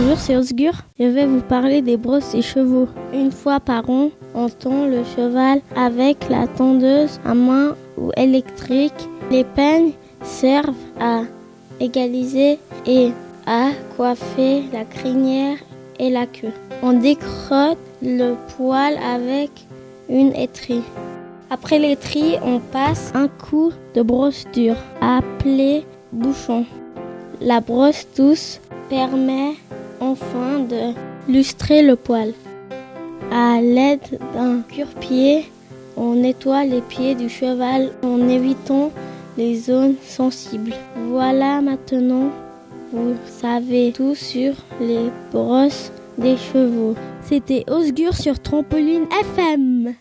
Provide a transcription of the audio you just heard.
Bonjour, c'est Osgur. Je vais vous parler des brosses des chevaux. Une fois par an, on tond le cheval avec la tondeuse à main ou électrique. Les peignes servent à égaliser et à coiffer la crinière et la queue. On décrotte le poil avec une étrie. Après l'étrie, on passe un coup de brosse dure, appelé bouchon. La brosse douce permet enfin de lustrer le poil. À l'aide d'un cure-pied, on nettoie les pieds du cheval en évitant les zones sensibles. Voilà maintenant, vous savez tout sur les brosses des chevaux. C'était Osgur sur Trampoline FM.